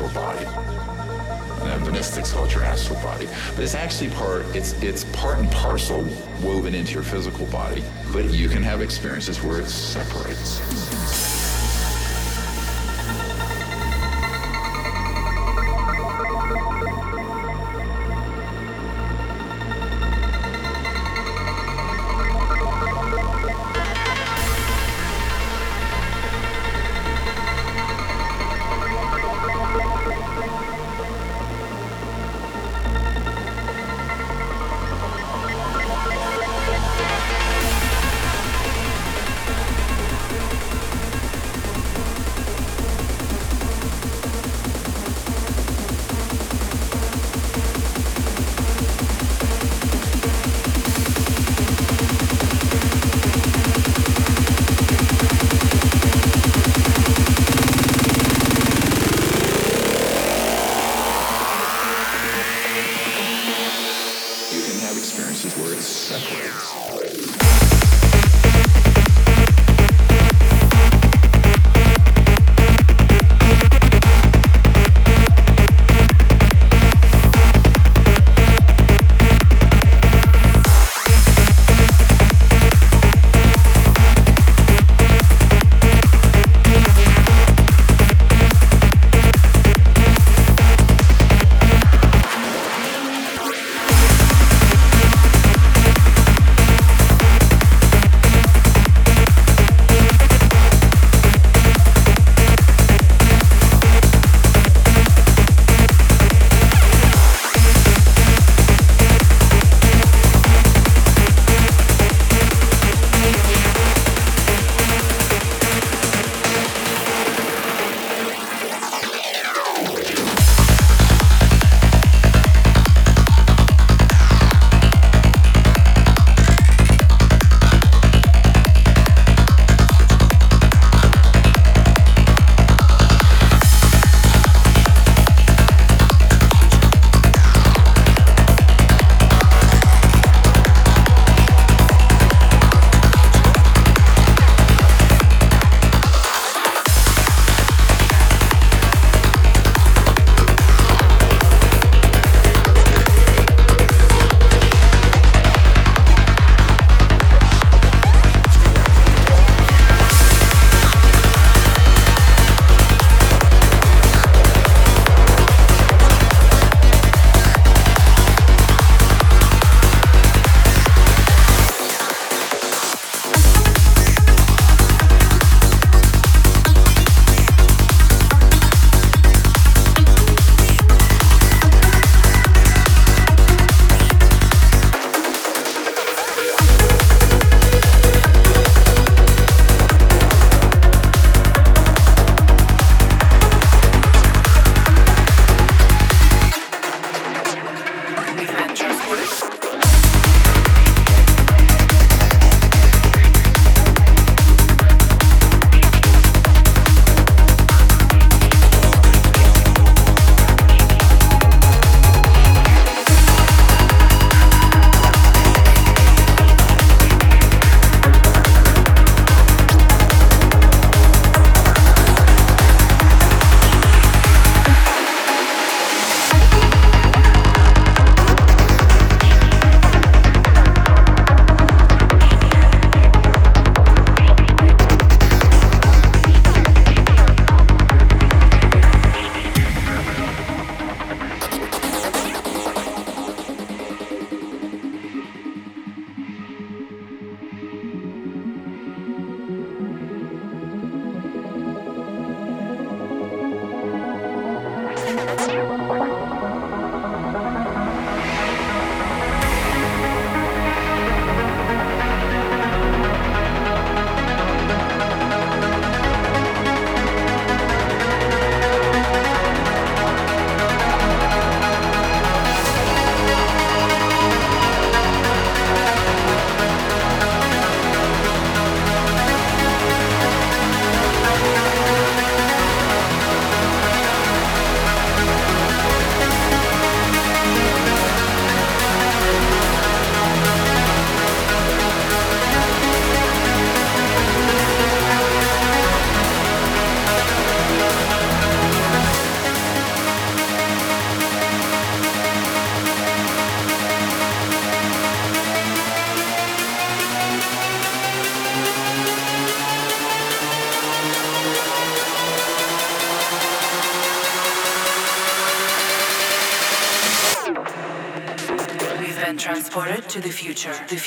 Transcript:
astral body. And the mystics call it your astral body. But it's actually part, it's, it's part and parcel woven into your physical body. But you can have experiences where it separates.